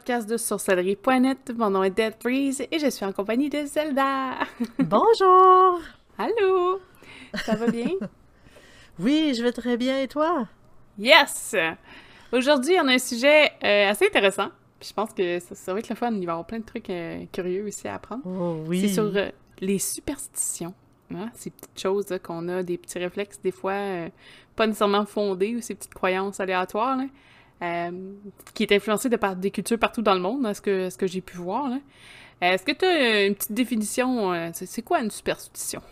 podcast de sorcellerie.net. Mon nom est Dead Freeze et je suis en compagnie de Zelda. Bonjour! Allô! Ça va bien? oui, je vais très bien et toi? Yes! Aujourd'hui, on a un sujet euh, assez intéressant. je pense que ça, va être le fun. Il va y avoir plein de trucs euh, curieux aussi à apprendre. Oh, oui. C'est sur euh, les superstitions. Hein? Ces petites choses qu'on a, des petits réflexes, des fois pas nécessairement fondés, ou ces petites croyances aléatoires. Là. Euh, qui est influencé par des cultures partout dans le monde, que, ce que j'ai pu voir. Euh, est-ce que tu as une petite définition? Euh, c'est quoi une superstition?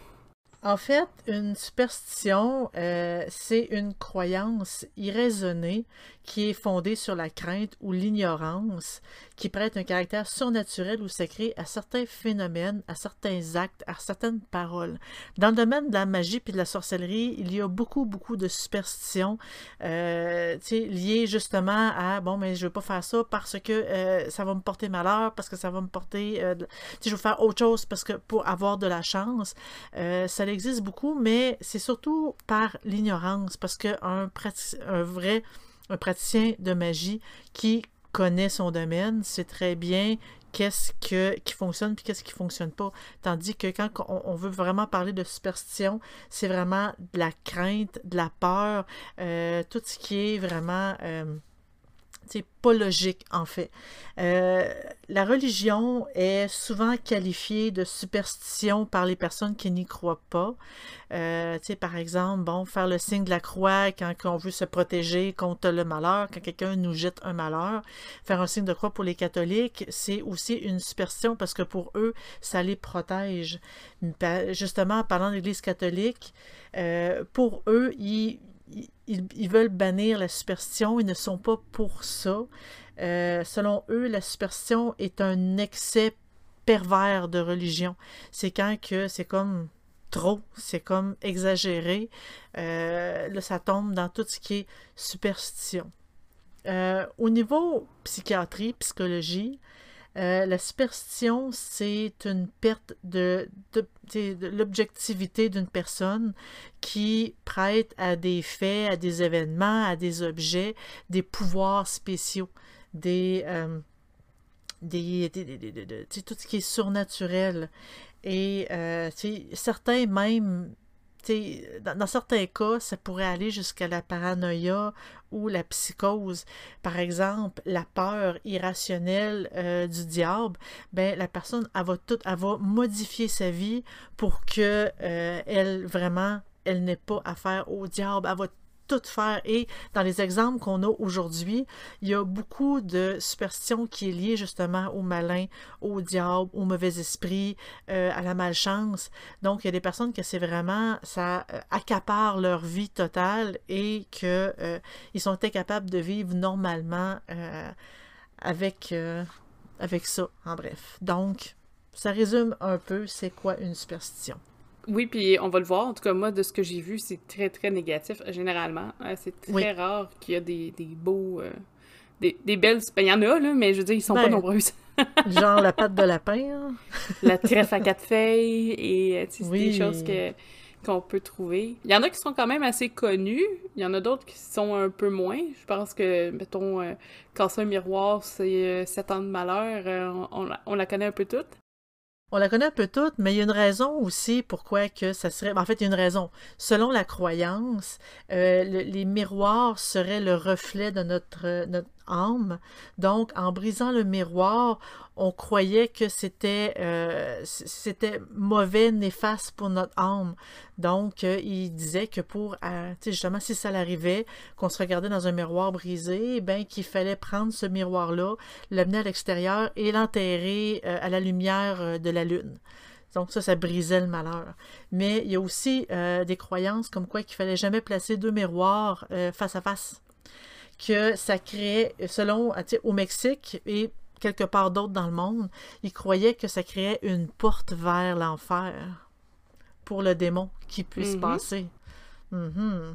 En fait, une superstition, c'est une croyance irraisonnée qui est fondée sur la crainte ou l'ignorance, qui prête un caractère surnaturel ou secret à certains phénomènes, à certains actes, à certaines paroles. Dans le domaine de la magie puis de la sorcellerie, il y a beaucoup, beaucoup de superstitions euh, liées justement à bon, mais je veux pas faire ça parce que euh, ça va me porter malheur, parce que ça va me porter. Euh, je veux faire autre chose parce que pour avoir de la chance. Ça existe beaucoup, mais c'est surtout par l'ignorance, parce qu'un un vrai un praticien de magie qui connaît son domaine, sait très bien qu'est-ce que, qui fonctionne puis qu'est-ce qui fonctionne pas. Tandis que quand on, veut vraiment parler de superstition, c'est vraiment de la crainte, de la peur, euh, tout ce qui est vraiment... Euh, c'est pas logique en fait. Euh, la religion est souvent qualifiée de superstition par les personnes qui n'y croient pas. Euh, par exemple, bon, faire le signe de la croix quand, on veut se protéger contre le malheur, quand quelqu'un nous jette un malheur. Faire un signe de croix pour les catholiques, c'est aussi une superstition parce que pour eux, ça les protège. Justement, en parlant de l'Église catholique, euh, pour eux, ils ils, veulent bannir la superstition, ils ne sont pas pour ça. Euh, selon eux, la superstition est un excès pervers de religion. C'est quand que c'est comme trop, c'est comme exagéré. Euh, là, ça tombe dans tout ce qui est superstition. Euh, au niveau psychiatrie, psychologie, euh, la superstition, c'est une perte de, l'objectivité d'une personne qui prête à des faits, à des événements, à des objets, des pouvoirs spéciaux, des, euh, tout ce qui est surnaturel. Et euh, certains même dans, certains cas, ça pourrait aller jusqu'à la paranoïa ou la psychose. Par exemple, la peur irrationnelle euh, du diable, ben, la personne, elle va, tout, elle modifier sa vie pour que euh, elle, vraiment, elle n'ait pas affaire au diable. Tout faire. Et dans les exemples qu'on a aujourd'hui, il y a beaucoup de superstitions qui est liée justement au malin, au diable, au mauvais esprit, euh, à la malchance. Donc, il y a des personnes que c'est vraiment, ça euh, accapare leur vie totale et qu'ils euh, sont incapables de vivre normalement avec, avec ça, en bref. Donc, ça résume un peu c'est quoi une superstition. Oui, puis on va le voir. En tout cas, moi, de ce que j'ai vu, c'est très, très négatif, généralement. Euh, c'est très rare qu'il y a des, des beaux... Euh, des, des, belles... Ben, il y en a, là, mais je veux dire, ils sont pas ben, nombreuses. genre la patte de lapin. Hein? la trèfle à quatre feuilles, et euh, des choses que qu'on peut trouver. Il y en a qui sont quand même assez connus, il y en a d'autres qui sont un peu moins. Je pense que, mettons, euh, casser un miroir, c'est 7 ans de malheur, on, on, la connaît un peu toutes. On la connaît un peu toute, mais il y a une raison aussi pourquoi que ça serait. En fait, il y a une raison. Selon la croyance, euh, les miroirs seraient le reflet de notre, notre âme. Donc, en brisant le miroir, on croyait que c'était euh, mauvais, néfaste pour notre âme. Donc, euh, il disait que pour, euh, justement, si ça l'arrivait, qu'on se regardait dans un miroir brisé, ben qu'il fallait prendre ce miroir-là, l'amener à l'extérieur et l'enterrer à la lumière de la lune. Donc ça, ça brisait le malheur. Mais il y a aussi des croyances comme quoi qu'il fallait jamais placer deux miroirs face à face que ça créait, selon, au Mexique et quelque part d'autre dans le monde, ils croyaient que ça créait une porte vers l'enfer pour le démon qui puisse mm-hmm. passer. Mm-hmm.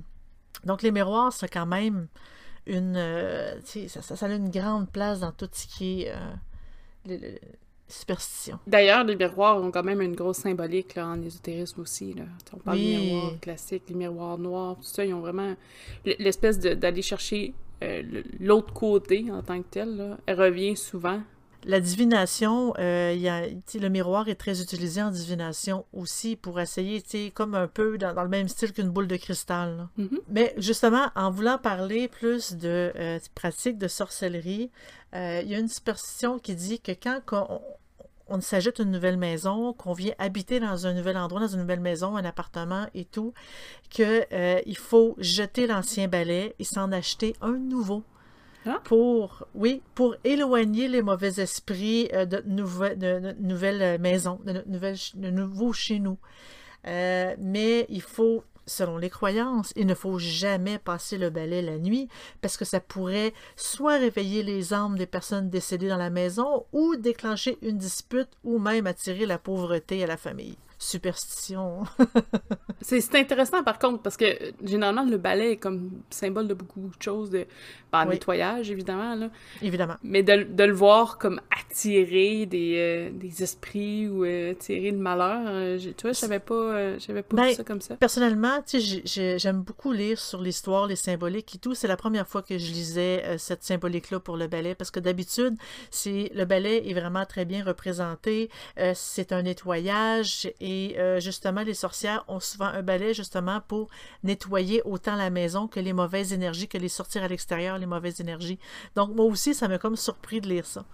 Donc les miroirs, c'est quand même une... Euh, ça, ça, a une grande place dans tout ce qui est euh, superstition. D'ailleurs, les miroirs ont quand même une grosse symbolique là, en ésotérisme aussi. Là. On parle des miroirs classiques, les miroirs noirs, tout ça, ils ont vraiment l'espèce d'aller chercher l'autre côté en tant que tel, là, elle revient souvent. La divination, euh, y a, le miroir est très utilisé en divination aussi pour essayer, comme un peu dans, le même style qu'une boule de cristal. Mm-hmm. Mais justement, en voulant parler plus de euh, pratiques de sorcellerie, euh, il y a une superstition qui dit que quand on, on s'ajoute une nouvelle maison, qu'on vient habiter dans un nouvel endroit, dans une nouvelle maison, un appartement et tout, qu'il euh, faut jeter l'ancien balai et s'en acheter un nouveau. Ah. Pour, oui, pour éloigner les mauvais esprits euh, de, notre nouvelle maison, de notre nouvelle, de nouveau chez nous. Euh, mais il faut selon les croyances, il ne faut jamais passer le balai la nuit parce que ça pourrait soit réveiller les âmes des personnes décédées dans la maison ou déclencher une dispute ou même attirer la pauvreté à la famille superstition. c'est intéressant par contre parce que généralement le balai est comme symbole de beaucoup de choses, de bah, nettoyage évidemment. Là. Évidemment. Mais de, de, le voir comme attirer des, euh, des esprits ou euh, attirer le malheur, euh, tu vois, je savais pas, j'avais pas vu ben, ça comme ça. Personnellement, tu sais, j'aime beaucoup lire sur l'histoire, les symboliques et tout. C'est la première fois que je lisais cette symbolique-là pour le balai parce que d'habitude, le balai est vraiment très bien représenté. c'est un nettoyage et et euh, justement, les sorcières ont souvent un balai justement pour nettoyer autant la maison que les mauvaises énergies, que les sortir à l'extérieur, les mauvaises énergies. Donc moi aussi, ça m'a comme surpris de lire ça.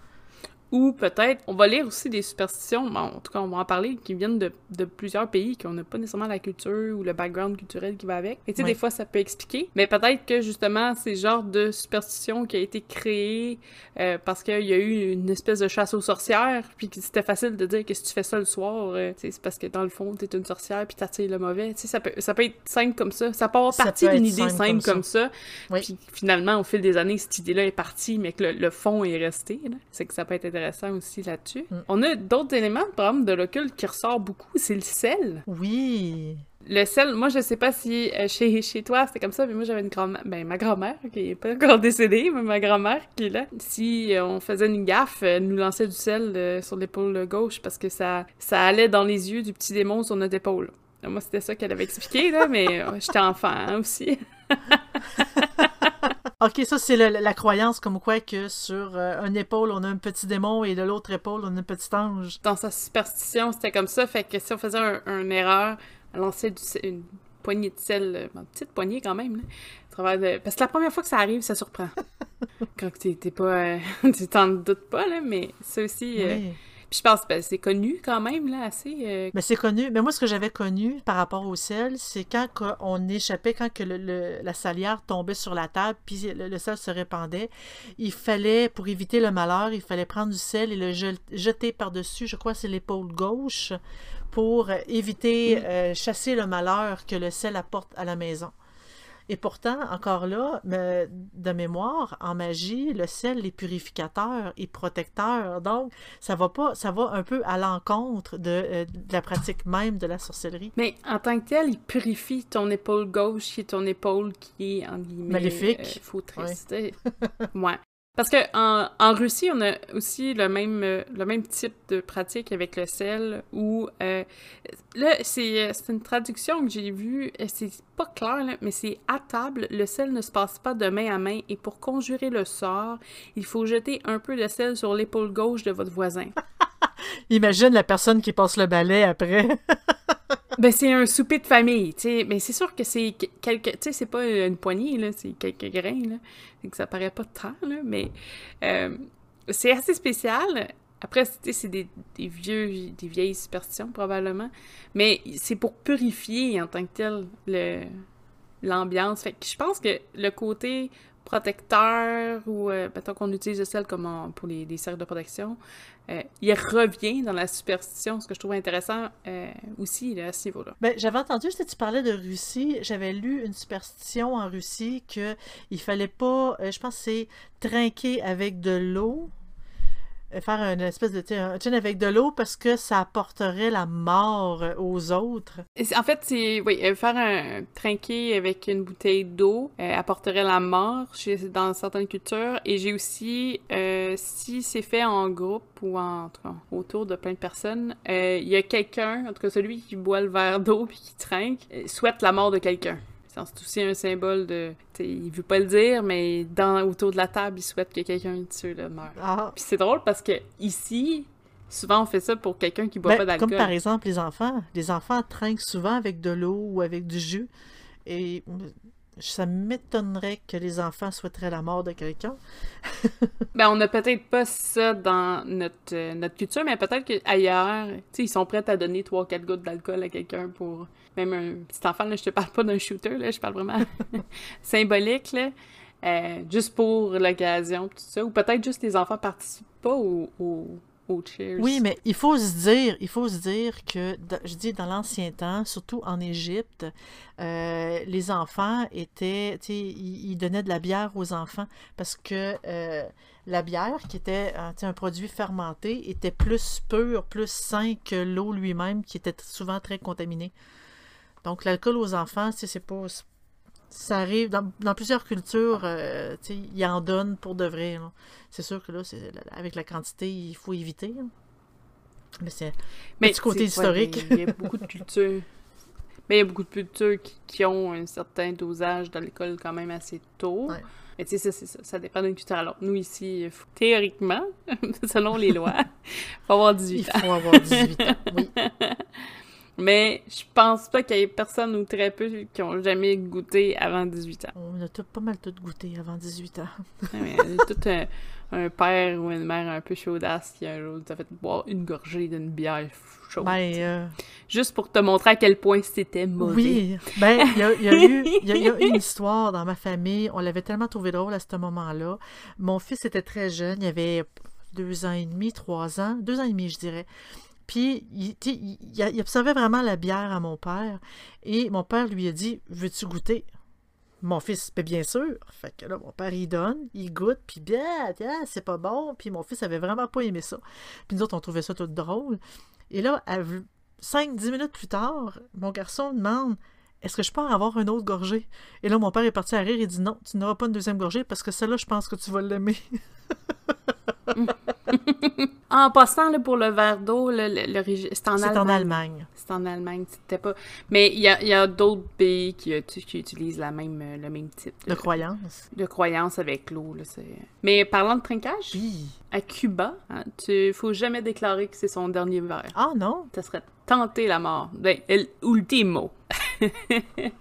Ou peut-être, on va lire aussi des superstitions, en tout cas on va en parler, qui viennent de, de plusieurs pays, qu'on n'a pas nécessairement la culture ou le background culturel qui va avec. Et tu sais, des fois ça peut expliquer, mais peut-être que justement c'est genre de superstition qui a été créé euh, parce qu'il y a eu une espèce de chasse aux sorcières, puis que c'était facile de dire que si tu fais ça le soir, euh, c'est parce que dans le fond t'es une sorcière puis t'attires le mauvais. Tu sais, ça peut, ça peut être simple comme ça. Ça peut avoir partie d'une idée simple, comme ça. Puis finalement, au fil des années, cette idée-là est partie, mais que le, fond est resté. C'est que ça peut être intéressant aussi là-dessus. Mm. On a d'autres éléments, par exemple, de l'occulte qui ressort beaucoup, c'est le sel. Oui. Le sel, moi, je sais pas si euh, chez, chez toi c'était comme ça, mais moi, j'avais une grand-mère, ben, ma grand-mère, qui est pas encore décédée, mais ma grand-mère qui est là. Si euh, on faisait une gaffe, elle nous lançait du sel euh, sur l'épaule gauche parce que ça, ça allait dans les yeux du petit démon sur notre épaule. Moi, c'était ça qu'elle avait expliqué, là, mais j'étais enfant hein, aussi. Ok, ça c'est la, croyance comme quoi que sur euh, une épaule on a un petit démon et de l'autre épaule on a un petit ange. Dans sa superstition c'était comme ça, fait que si on faisait un, une erreur, on lançait une poignée de sel, euh, une petite poignée quand même, là, parce que la première fois que ça arrive, ça surprend. Quand t'es pas, euh, tu t'en doutes pas là, mais ça aussi. Puis je pense que ben, c'est connu quand même, là, assez. Euh, mais c'est connu. Mais moi, ce que j'avais connu par rapport au sel, c'est quand on échappait, quand que le, la salière tombait sur la table, puis le, sel se répandait, il fallait, pour éviter le malheur, il fallait prendre du sel et le jeter par-dessus, je crois c'est l'épaule gauche, pour éviter, euh, chasser le malheur que le sel apporte à la maison. Et pourtant, encore là, de mémoire, en magie, le sel est purificateur et protecteur. Donc, ça va pas, ça va un peu à l'encontre de, euh, la pratique même de la sorcellerie. Mais en tant que tel, il purifie ton épaule gauche qui est ton épaule qui est en guillemets maléfique. Euh, ouais. Parce que en, Russie, on a aussi le même, euh, le même type de pratique avec le sel où euh, là, euh, c'est une traduction que j'ai vue, c'est pas clair, là, mais c'est à table, le sel ne se passe pas de main à main et pour conjurer le sort, il faut jeter un peu de sel sur l'épaule gauche de votre voisin. Imagine la personne qui passe le balai après. ben, c'est un souper de famille, tu sais. Mais c'est sûr que c'est quelques. Tu sais, c'est pas une poignée, là, c'est quelques grains, là. que ça paraît pas tant, là. Mais euh, c'est assez spécial. Après, c'est des, des, vieux, des vieilles superstitions, probablement. Mais c'est pour purifier en tant que tel l'ambiance. Fait que je pense que le côté protecteur ou euh, mettons qu'on utilise le sel comme pour les, cercles de protection, euh, il revient dans la superstition, ce que je trouve intéressant euh, aussi à ce niveau-là. Ben, j'avais entendu, si tu parlais de Russie, j'avais lu une superstition en Russie que il fallait pas, je pense c'est trinquer avec de l'eau faire une espèce de un avec de l'eau parce que ça apporterait la mort aux autres. En fait, c'est oui, euh, faire un trinquet avec une bouteille d'eau euh, apporterait la mort dans certaines cultures. Et j'ai aussi, euh, si c'est fait en groupe ou en, autour de plein de personnes, il y a quelqu'un, en tout cas celui qui boit le verre d'eau puis qui trinque, souhaite la mort de quelqu'un. C'est aussi un symbole de. il veut pas le dire, mais dans, autour de la table, il souhaite que quelqu'un de le meure. Ah. Puis c'est drôle parce que ici, souvent on fait ça pour quelqu'un qui boit ben, pas d'alcool. Comme par exemple les enfants. Les enfants trinquent souvent avec de l'eau ou avec du jus. Et ça m'étonnerait que les enfants souhaiteraient la mort de quelqu'un. ben, on n'a peut-être pas ça dans notre, euh, notre culture, mais peut-être qu'ailleurs, ils sont prêts à donner 3-4 gouttes d'alcool à quelqu'un pour. Même un petit enfant, là, je te parle pas d'un shooter, là, je parle vraiment symbolique, là. Euh, juste pour l'occasion, tout ça. Ou peut-être juste les enfants participent pas au, oui, mais il faut se dire, il faut se dire que, je dis dans l'ancien temps, surtout en Égypte, euh, les enfants étaient, tu sais, ils, donnaient de la bière aux enfants parce que euh, la bière, qui était un produit fermenté, était plus pur, plus sain que l'eau lui-même, qui était souvent très contaminée. Donc, l'alcool aux enfants, c'est pas, ça arrive dans, plusieurs cultures, euh, ils en donnent pour de vrai. C'est sûr que là, avec la quantité, il faut éviter. Mais c'est Mais du côté historique. Il y a beaucoup de cultures. Mais il y a beaucoup de cultures qui, ont un certain dosage d'alcool quand même assez tôt. Mais tu sais, ça, ça, ça, dépend d'une culture. Alors, nous ici, théoriquement, selon les lois, il faut avoir 18 ans. Il faut avoir 18 ans, oui. Mais je pense pas qu'il y ait personne ou très peu qui ont jamais goûté avant 18 ans. On a pas mal tout goûté avant 18 ans. ouais, tout un, père ou une mère un peu chaudasse qui un jour t'a fait boire une gorgée d'une bière chaude. Ben, euh, Juste pour te montrer à quel point c'était mauvais. Oui, ben, il y a, eu y a, une histoire dans ma famille. On l'avait tellement trouvé drôle à ce moment-là. Mon fils était très jeune, il avait deux ans et demi, trois ans, deux ans et demi, je dirais. Puis, il, observait vraiment la bière à mon père. Et mon père lui a dit Veux-tu goûter? Mon fils, ben, bien sûr. Fait que là, mon père, il donne, il goûte, puis bien, c'est pas bon. Puis mon fils avait vraiment pas aimé ça. Puis nous autres, on trouvait ça tout drôle. Et là, 5-10 minutes plus tard, mon garçon demande est-ce que je peux en avoir une autre gorgée? Et là, mon père est parti à rire et dit non, tu n'auras pas une deuxième gorgée parce que celle-là, je pense que tu vas l'aimer. en passant là, pour le verre d'eau, le, le, c'est en, Allemagne. C'est en Allemagne. C'était pas. Mais il y a, d'autres pays qui, euh, qui, utilisent la même, euh, le même type de, croyance. De croyance avec l'eau. Mais parlant de trinquage, à Cuba, hein, tu faut jamais déclarer que c'est son dernier verre. Ah non? Ça serait tenter la mort. Ben, el ultimo.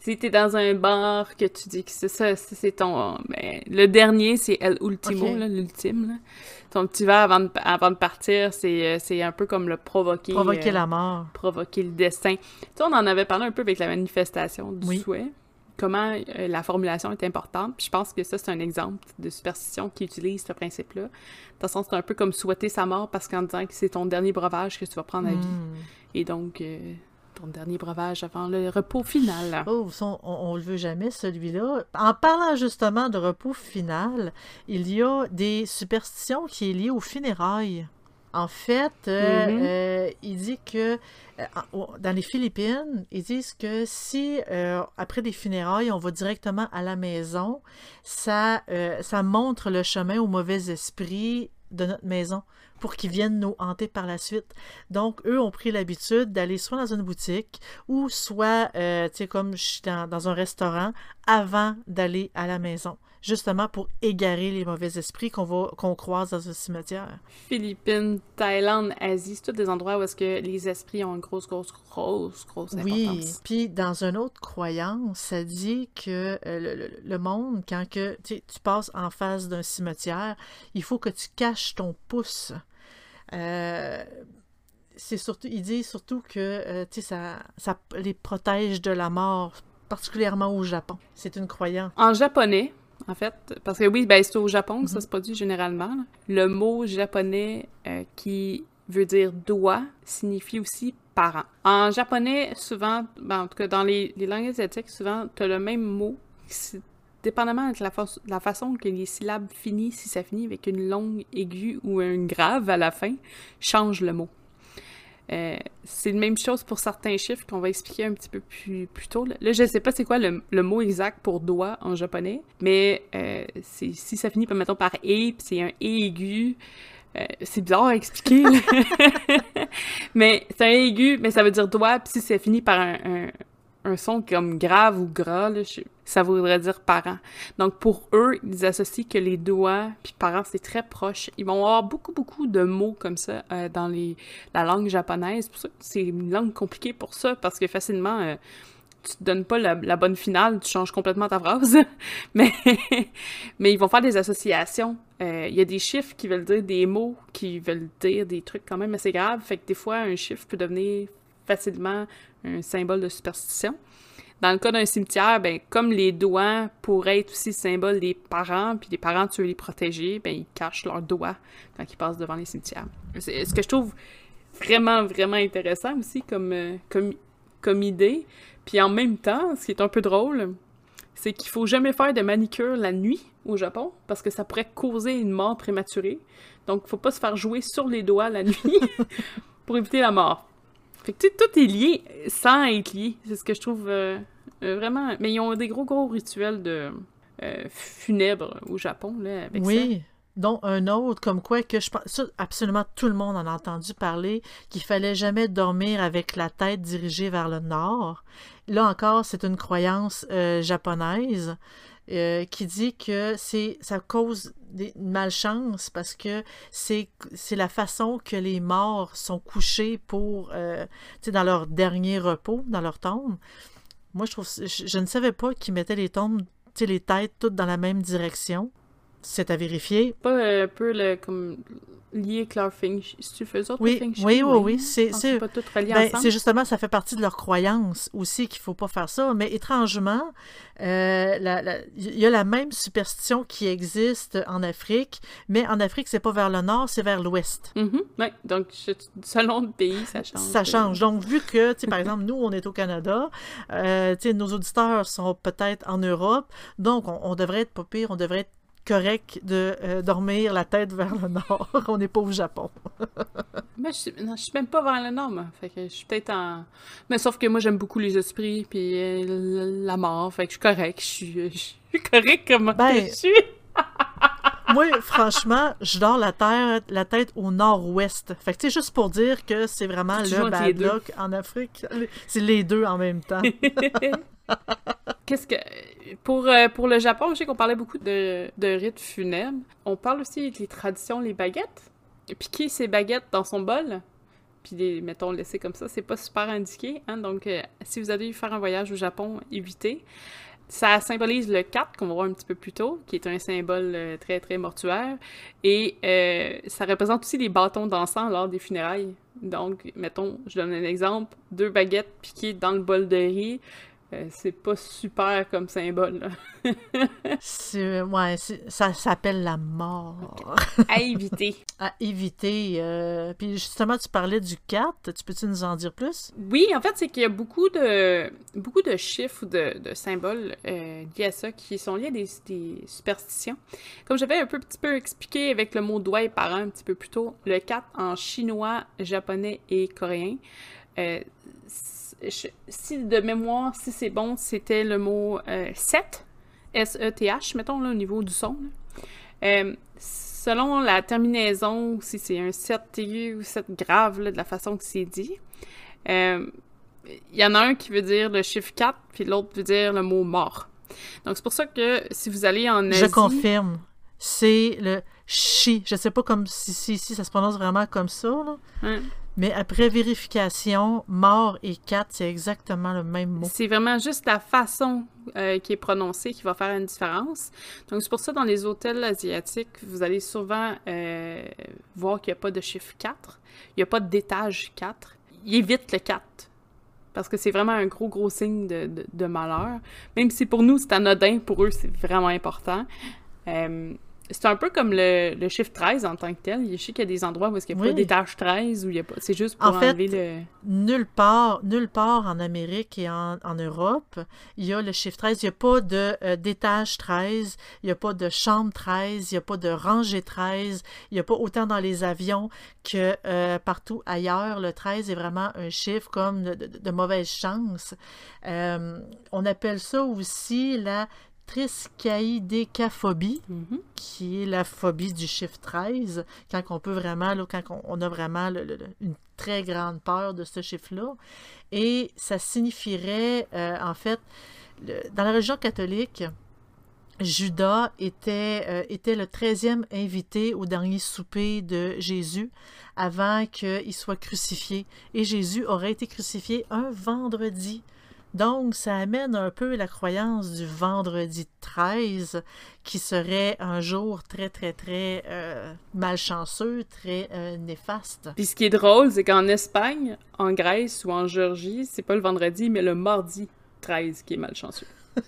si t'es dans un bar que tu dis que c'est ça, c'est ton. Ben, le dernier, c'est El Ultimo, l'ultime. Ton petit verre avant de, avant de partir, c'est euh, un peu comme le provoquer. Provoquer euh, la mort. Provoquer le destin. Tu on en avait parlé un peu avec la manifestation du souhait. Comment euh, la formulation est importante. Puis je pense que ça, c'est un exemple de superstition qui utilise ce principe-là. De toute façon, c'est un peu comme souhaiter sa mort parce qu'en disant que c'est ton dernier breuvage que tu vas prendre à vie. Hmm. Et donc, ton dernier breuvage avant le repos final. Oh, on, ne le veut jamais, celui-là. En parlant justement de repos final, il y a des superstitions qui sont liées aux funérailles. En fait, euh, mm-hmm. euh, il dit que euh, dans les Philippines, ils disent que si après des funérailles, on va directement à la maison, ça, ça montre le chemin au mauvais esprit de notre maison pour qu'ils viennent nous hanter par la suite. Donc, eux ont pris l'habitude d'aller soit dans une boutique ou soit, euh, tu sais, comme je suis dans, un restaurant avant d'aller à la maison, justement pour égarer les mauvais esprits qu'on va qu'on croise dans un cimetière. Philippines, Thaïlande, Asie, c'est tous des endroits où est-ce que les esprits ont une grosse, grosse, grosse, grosse importance. Oui, puis dans une autre croyance, ça dit que euh, le, monde, quand que tu passes en face d'un cimetière, il faut que tu caches ton pouce euh, c'est surtout, il dit surtout que euh, ça, ça les protège de la mort, particulièrement au Japon. C'est une croyance. En japonais, en fait, parce que oui, ben, c'est au Japon que ça mhm. se produit généralement. Le mot japonais euh, qui veut dire doigt signifie aussi parent. En japonais, souvent, ben, en tout cas dans les, les langues asiatiques, souvent, tu as le même mot dépendamment de la, la, façon que les syllabes finissent, si ça finit avec une longue aiguë ou un grave à la fin, change le mot. Euh, c'est la même chose pour certains chiffres qu'on va expliquer un petit peu plus, plus tôt. Là, je ne sais pas c'est quoi le, mot exact pour doigt en japonais, mais euh, si ça finit, mettons, par « et », c'est un « et » aigu, euh, c'est bizarre à expliquer, mais c'est un aigu, mais ça veut dire doigt, puis si ça finit par un, un son comme grave ou gras, là, je- ça voudrait dire parent. Donc pour eux, ils associent que les doigts puis parents, c'est très proche. Ils vont avoir beaucoup, beaucoup de mots comme ça euh, dans les, la langue japonaise. C'est une langue compliquée pour ça, parce que facilement, euh, tu te donnes pas la, la bonne finale, tu changes complètement ta phrase. mais, mais ils vont faire des associations. Euh, Il y a des chiffres qui veulent dire des mots, qui veulent dire des trucs quand même assez graves. Fait que des fois, un chiffre peut devenir facilement un symbole de superstition. Dans le cas d'un cimetière, ben, comme les doigts pourraient être aussi symbole des parents, puis les parents, tu veux les protéger, ben, ils cachent leurs doigts quand ils passent devant les cimetières. C'est ce que je trouve vraiment, vraiment intéressant aussi comme, euh, comme, comme idée. Puis en même temps, ce qui est un peu drôle, c'est qu'il faut jamais faire de manicure la nuit au Japon, parce que ça pourrait causer une mort prématurée. Donc, faut pas se faire jouer sur les doigts la nuit pour éviter la mort. Fait que, tu sais, tout est lié sans être lié. C'est ce que je trouve euh, euh, vraiment... Mais ils ont des gros, gros rituels de euh, funèbres au Japon, là, avec ça. Oui, dont un autre, comme quoi que je pense, ça, absolument tout le monde en a entendu parler, qu'il fallait jamais dormir avec la tête dirigée vers le nord. Là encore, c'est une croyance euh, japonaise euh, qui dit que c'est ça cause des une malchance parce que c'est la façon que les morts sont couchés pour euh, dans leur dernier repos, dans leur tombe. Moi, je trouve je, je ne savais pas qu'ils mettaient les tombes, les têtes toutes dans la même direction. C'est à vérifier. Pas euh, un peu le, comme lié avec leur feng shui. Si tu fais ça, Oui, feng shui, oui, oui, oui, c'est- c'est- pas tout relié Ben, ensemble. c'est justement, ça fait partie de leur croyance aussi qu'il faut pas faire ça. Mais étrangement, euh, il y a la même superstition qui existe en Afrique, mais en Afrique, c'est pas vers le nord, c'est vers l'ouest. Mhm, ouais. Donc, je- selon le pays, ça change. Ça change. Donc, vu que, par exemple, nous, on est au Canada, euh, nos auditeurs sont peut-être en Europe, donc on, on devrait être pas pire, on devrait être correct de euh, dormir la tête vers le nord. on n'est pas au Japon. Je je suis même pas vers le nord, moi. Fait que je suis peut-être en... Mais sauf que moi, j'aime beaucoup les esprits, puis euh, la mort. Fait que je suis correct. Je suis, je suis correct comme Ben, je suis. Moi, franchement, je dors la, terre, la tête au nord-ouest. Fait que, tu juste pour dire que c'est vraiment le bad luck en Afrique. C'est les deux en même temps. Qu'est-ce que... Pour, euh, pour le Japon, je sais qu'on parlait beaucoup de, rites funèbres. On parle aussi des traditions, les baguettes. Piquer ses baguettes dans son bol, puis les, mettons, laisser comme ça, c'est pas super indiqué. Hein? Donc, euh, si vous allez faire un voyage au Japon, évitez. Ça symbolise le 4, qu'on va voir un petit peu plus tôt, qui est un symbole euh, très, très mortuaire. Et ça représente aussi les bâtons d'encens lors des funérailles. Donc, mettons, je donne un exemple, deux baguettes piquées dans le bol de riz, euh, c'est pas super comme symbole. là. C'est- ouais, c'est- ça s'appelle la mort. à éviter. À éviter. euh, Puis justement, tu parlais du 4. Tu peux-tu nous en dire plus? Oui, en fait, c'est qu'il y a beaucoup de, beaucoup de chiffres ou de, de symboles euh, liés à ça qui sont liés à des, des superstitions. Comme j'avais un peu, petit peu expliqué avec le mot doigt et parent un petit peu plus tôt, le 4 en chinois, japonais et coréen, euh, si de mémoire, si c'est bon, c'était le mot euh, set, S-E-T-H, mettons, là, au niveau du son. Euh, selon la terminaison, si c'est un 7 aigu ou 7 grave, là, de la façon que c'est dit, euh, il y en a un qui veut dire le chiffre 4, puis l'autre veut dire le mot mort. Donc, c'est pour ça que si vous allez en Asie... Je confirme. C'est le chi. Je sais pas comme si, si, si ça se prononce vraiment comme ça, là. Hein, mais après vérification, mort et 4, c'est exactement le même mot. C'est vraiment juste la façon euh, qui est prononcée qui va faire une différence. Donc, c'est pour ça, dans les hôtels asiatiques, vous allez souvent euh, voir qu'il n'y a pas de chiffre 4. Il n'y a pas d'étage 4. Ils évitent le 4. Parce que c'est vraiment un gros, gros signe de malheur. Même si pour nous, c'est anodin, pour eux, c'est vraiment important. Euh, c'est un peu comme le, le chiffre 13 en tant que tel. Je sais qu'il y a des endroits où il n'y a Oui. pas d'étage 13, où il y a pas... C'est juste pour En fait, enlever le... Nulle part, nulle part en Amérique et en, en Europe, il y a le chiffre 13. Il n'y a pas de, euh, d'étage 13, il n'y a pas de chambre 13, il n'y a pas de rangée 13, il n'y a pas autant dans les avions que euh, partout ailleurs. Le 13 est vraiment un chiffre comme de, de- de mauvaise chance. Euh, on appelle ça aussi la triskaïdécaphobie, Mhm. qui est la phobie du chiffre 13, quand on peut vraiment, là, quand on, on a vraiment le- le- le- une très grande peur de ce chiffre-là. Et ça signifierait, euh, en fait, le- dans la religion catholique, Judas était, euh, était le treizième invité au dernier souper de Jésus avant qu'il soit crucifié. Et Jésus aurait été crucifié un vendredi. Donc, ça amène un peu la croyance du vendredi 13, qui serait un jour très, très, très euh, malchanceux, très euh, néfaste. Puis ce qui est drôle, c'est qu'en Espagne, en Grèce ou en Géorgie, c'est pas le vendredi, mais le mardi 13 qui est malchanceux.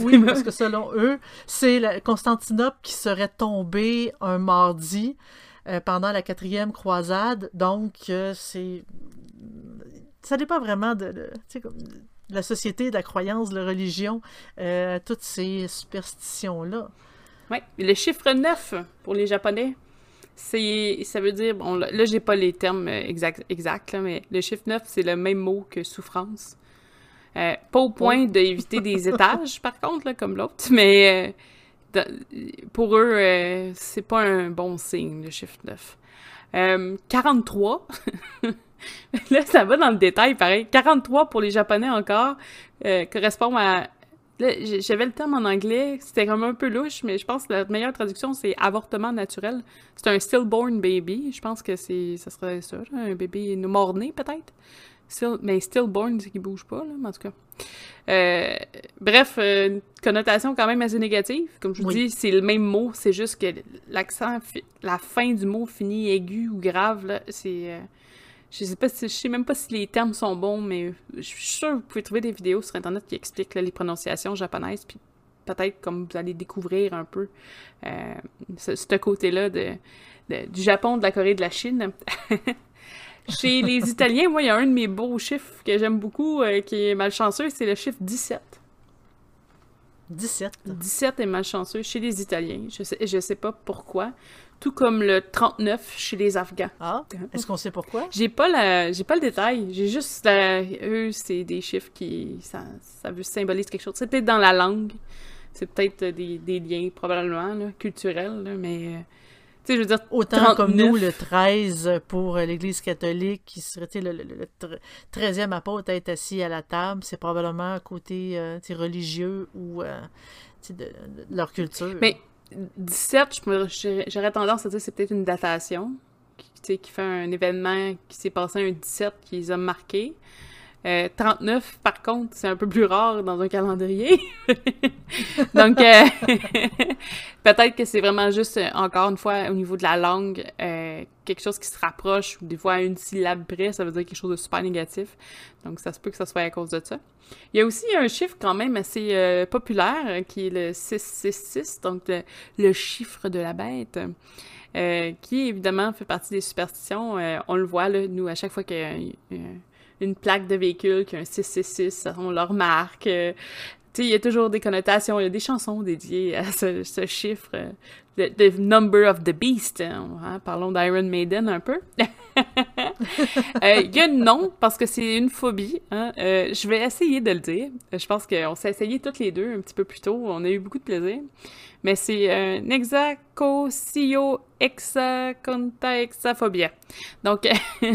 Oui, parce que selon eux, c'est Constantinople qui serait tombée un mardi euh, pendant la quatrième croisade. Donc, euh, c'est. Ça dépend vraiment de, de- tu sais, comme de la société, de la croyance, de la religion, euh, toutes ces superstitions-là. Et le chiffre 9 pour les Japonais, c'est ça veut dire bon là, là, j'ai pas les termes euh, exacts là, mais le chiffre 9 c'est le même mot que souffrance. Euh, pas au point d'éviter des étages par contre là, comme l'autre, mais euh, pour eux euh, c'est pas un bon signe le chiffre 9. Euh, 43 Là, ça va dans le détail, pareil. 43 pour les Japonais encore euh, correspond à j'avais le terme en anglais, c'était comme un peu louche, mais je pense que la meilleure traduction, c'est avortement naturel. C'est un stillborn baby. Je pense que c'est, ça serait ça, un bébé mort-né, peut-être. Still, mais stillborn, c'est qu'il bouge pas, là, mais en tout cas. Euh, bref, euh, une connotation quand même assez négative. Comme je vous Oui. dis, c'est le même mot, c'est juste que l'accent, la fin du mot finit aigu ou grave, là, c'est... euh, je sais pas si, je sais même pas si les termes sont bons, mais je suis sûre que vous pouvez trouver des vidéos sur internet qui expliquent là, les prononciations japonaises, puis peut-être comme vous allez découvrir un peu euh, ce, ce côté-là de, de- du Japon, de la Corée, de la Chine. Chez les Italiens, moi, il y a un de mes beaux chiffres que j'aime beaucoup, euh, qui est malchanceux, c'est le chiffre 17. 17. 17 est malchanceux chez les Italiens. Je sais, je sais pas pourquoi. Tout comme le 39 chez les Afghans. Ah, est-ce qu'on sait pourquoi? J'ai pas la, j'ai pas le détail. J'ai juste la- eux, c'est des chiffres qui, ça, ça veut symboliser quelque chose. C'est peut-être dans la langue. C'est peut-être des, des liens probablement là, culturels, là, mais euh, tu sais, je veux dire, Autant 39. comme nous, le 13 pour euh, l'Église catholique, qui serait le, le, le tre- 13e apôtre à être assis à la table, c'est probablement côté euh, religieux ou euh, de, de leur culture. Mais 17, je me- j'aurais tendance à dire que c'est peut-être une datation, qui, qui fait un événement qui s'est passé un 17 qui les a marqués. Euh, 39, par contre, c'est un peu plus rare dans un calendrier. Donc, euh, peut-être que c'est vraiment juste, euh, encore une fois, au niveau de la langue, euh, quelque chose qui se rapproche, ou des fois à une syllabe près, ça veut dire quelque chose de super négatif. Donc, ça se peut que ça soit à cause de ça. Il y a aussi un chiffre quand même assez euh, populaire, euh, qui est le 666, donc le, le chiffre de la bête. euh, qui évidemment fait partie des superstitions. Euh, on le voit, là, nous, à chaque fois un- une plaque de véhicule qui a un 666, on le remarque. Euh, il y a toujours des connotations, il y a des chansons dédiées à ce, chiffre, the, number of the beast. hein, hein, parlons d'Iron Maiden un peu. Euh, Il y a un nom, parce que c'est une phobie. hein, euh, je vais essayer de le dire. Je pense qu'on s'est essayé toutes les deux un petit peu plus tôt. On a eu beaucoup de plaisir. Mais c'est euh, Nexacosio hexacontaexaphobia. Donc,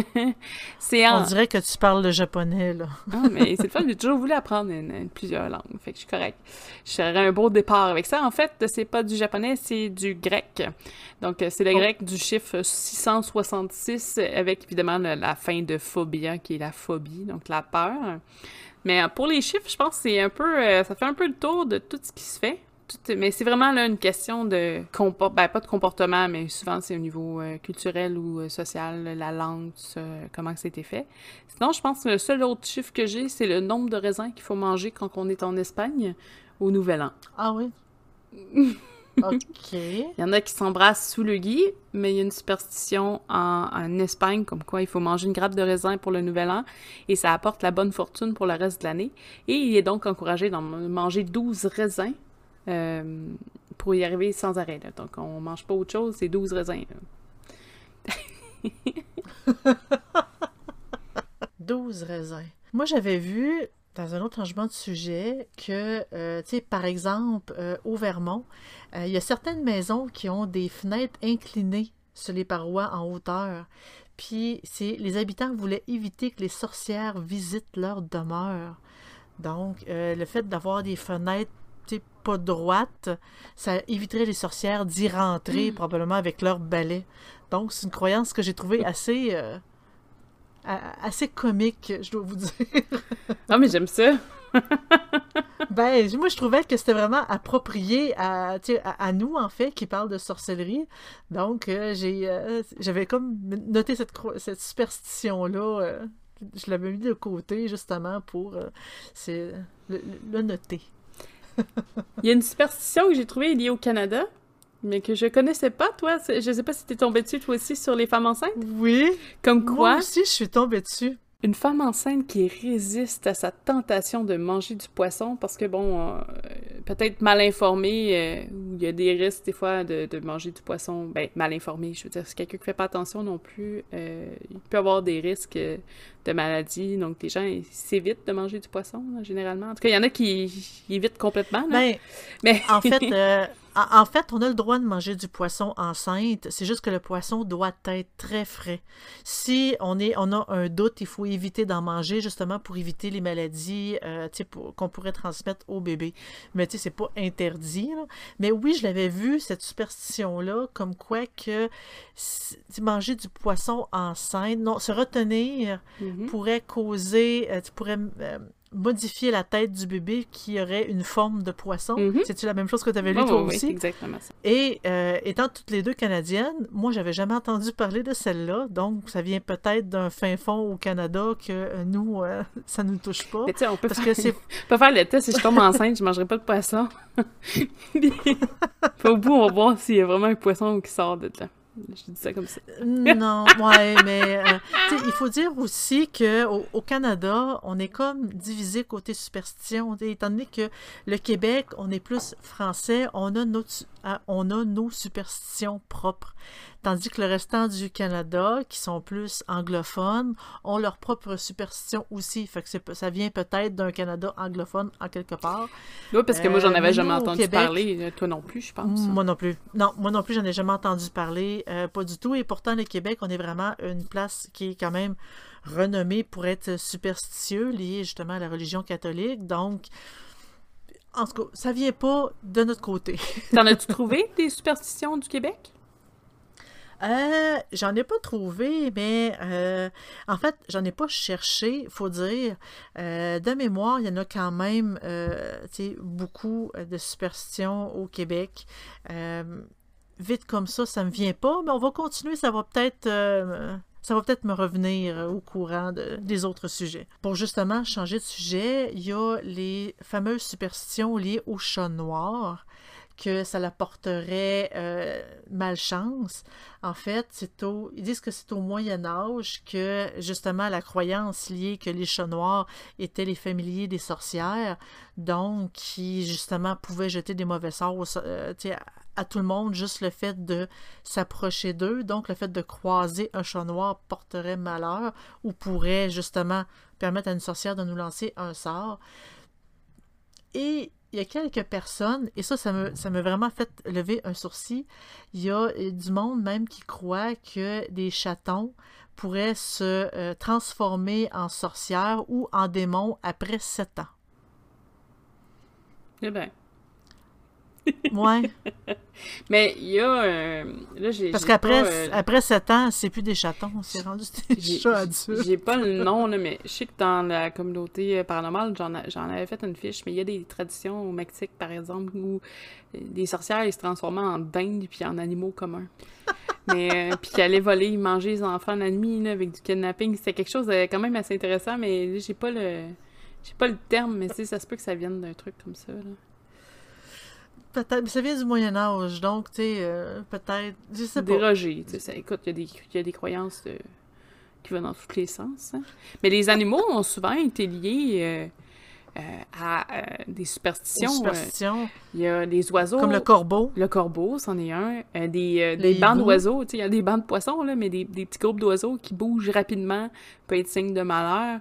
c'est en... On dirait que tu parles le japonais, là. Ah, mais c'est le fun, j'ai toujours voulu apprendre une- une- plusieurs langues, fait que je suis correct. Je ferais un beau départ avec ça. En fait, c'est pas du japonais, c'est du grec. Donc, c'est le Oh. grec du chiffre 666, avec évidemment le- la fin de phobia, qui est la phobie, donc la peur. Mais euh, pour les chiffres, je pense que c'est un peu, euh, ça fait un peu le tour de tout ce qui se fait. Tout- mais c'est vraiment là une question de comport ben pas de comportement, mais souvent c'est au niveau euh, culturel ou euh, social, la langue, ça, comment que c'était fait. Sinon, je pense que le seul autre chiffre que j'ai, c'est le nombre de raisins qu'il faut manger quand on est en Espagne au Nouvel An. Ah oui? OK. Il y en a qui s'embrassent sous le gui, mais il y a une superstition en, en Espagne comme quoi il faut manger une grappe de raisin pour le Nouvel An et ça apporte la bonne fortune pour le reste de l'année. Et il est donc encouragé d'en manger 12 raisins euh, pour y arriver sans arrêt. Donc on mange pas autre chose, c'est 12 raisins. là. 12 raisins. Moi, j'avais vu dans un autre changement de sujet, que, euh, tu sais, par exemple, euh, au Vermont, il y a certaines maisons qui ont des fenêtres inclinées sur les parois en hauteur. Puis, les habitants voulaient éviter que les sorcières visitent leur demeure. Donc, le fait d'avoir des fenêtres pas droites, ça éviterait les sorcières d'y rentrer, probablement avec leur balai. Donc, c'est une croyance que j'ai trouvée assez assez comique, je dois vous dire. non, mais j'aime ça. ben, moi, je trouvais que c'était vraiment approprié à, à, nous, en fait, qui parlent de sorcellerie. Donc, euh, j'ai, euh, j'avais comme noté cette, cette superstition-là. Euh, je l'avais mis de côté, justement, pour le noter. Il y a une superstition que j'ai trouvée liée au Canada mais que je connaissais pas, toi. Je sais pas si t'es tombée dessus, toi aussi, sur les femmes enceintes. Oui. Comme quoi... Moi aussi, je suis tombée dessus. Une femme enceinte qui résiste à sa tentation de manger du poisson parce que, bon, euh, peut-être mal informée, euh, il y a des risques des fois de, manger du poisson. Ben, mal informée, je veux dire, si quelqu'un qui fait pas attention non plus, euh, il peut avoir des risques de maladie. Donc, les gens s'évitent de manger du poisson, généralement. En tout cas, il y en a qui évitent complètement. Ben, mais en fait, en, fait, on a le droit de manger du poisson enceinte. C'est juste que le poisson doit être très frais. Si on, est, on a un doute, il faut éviter d'en manger justement pour éviter les maladies euh, qu'on pourrait transmettre au bébé. Mais tu sais, c'est pas interdit. Mais oui, je l'avais vu, cette superstition-là, comme quoi que manger du poisson enceinte, non, se retenir mm-hmm. pourrait causer, euh, tu pourrais euh, modifier la tête du bébé qui aurait une forme de poisson. Mhm. C'est-tu la même chose que tu avais lu toi aussi? Oui, exactement ça. Et euh, étant toutes les deux canadiennes, moi, j'avais jamais entendu parler de celle-là, donc ça vient peut-être d'un fin fond au Canada que euh, nous, euh, ça ne nous touche pas. Mais on peut, parce faire... que c'est... peut faire le test, si je tombe enceinte, je mangerai pas de poisson. au bout, on va voir s'il y a vraiment un poisson qui sort de là. Je dis ça comme ça. non, ouais, mais euh, il faut dire aussi qu'au au Canada, on est comme divisé côté superstition. Étant donné que le Québec, on est plus français, on a, ah, on a nos superstitions propres. Tandis que le restant du Canada, qui sont plus anglophones, ont leur propre superstition aussi. Fait que ça vient peut-être d'un Canada anglophone en quelque part. Oui, parce que moi, j'en avais euh, jamais entendu parler. Euh, toi non plus, je pense. Moi non plus. Non, moi non plus, j'en ai jamais entendu parler. Euh, pas du tout. Et pourtant, le Québec, on est vraiment une place qui est quand même renommée pour être superstitieux, liée justement à la religion catholique. Donc, en tout cas, ça vient pas de notre côté. T'en as-tu trouvé des superstitions du Québec? Euh, j'en ai pas trouvé, mais euh, en fait, j'en ai pas cherché, faut dire. Euh, de mémoire, il y en a quand même beaucoup de superstitions au Québec. vite comme ça, ça me vient pas, mais on va continuer, ça va peut-être ça va peut-être me revenir au courant des autres sujets. Pour justement changer de sujet, il y a les fameuses superstitions liées au chat noir que ça l'apporterait euh, malchance. En fait, c'est au, ils disent que c'est au Moyen Âge que justement la croyance liée que les chats noirs étaient les familiers des sorcières, donc qui justement pouvaient jeter des mauvais sorts euh, à, tout le monde, juste le fait de s'approcher d'eux, donc le fait de croiser un chat noir porterait malheur ou pourrait justement permettre à une sorcière de nous lancer un sort. Et il y a quelques personnes, et ça, ça m'a ça vraiment fait lever un sourcil. Il y a euh, du monde même qui croit que des chatons pourraient se euh, transformer en sorcières ou en démons après sept ans. Eh bien. Ouais. Mais il y a. Euh, là, j'ai, Parce qu'après euh, après 7 ans, c'est plus des chatons, c'est rendu des chats adultes. J'ai pas le nom, là, mais je sais que dans la communauté euh, paranormale, j'en, j'en avais fait une fiche, mais il y a des traditions au Mexique, par exemple, où des sorcières ils se transformaient en dindes puis en animaux communs. mais puis qui allaient voler, manger les enfants la nuit avec du kidnapping. C'était quelque chose de quand même assez intéressant, mais j'ai pas le. J'ai pas le terme, mais ça se peut que ça vienne d'un truc comme ça. Là peut-être. Ça vient du Moyen Âge, donc, tu sais, euh, peut-être. Je sais pas. Dérogé, tu sais. Écoute, il y, a des croyances qui vont dans tous les sens. Hein. Mais les animaux ont souvent été liés. Euh, à euh, des superstitions. Euh, superstitions, Il y a des oiseaux. comme le corbeau. Le corbeau, c'en est un. Des, des bancs d'oiseaux. Il y a des bancs de poissons, là, mais des, des petits groupes d'oiseaux qui bougent rapidement peut être signe de malheur.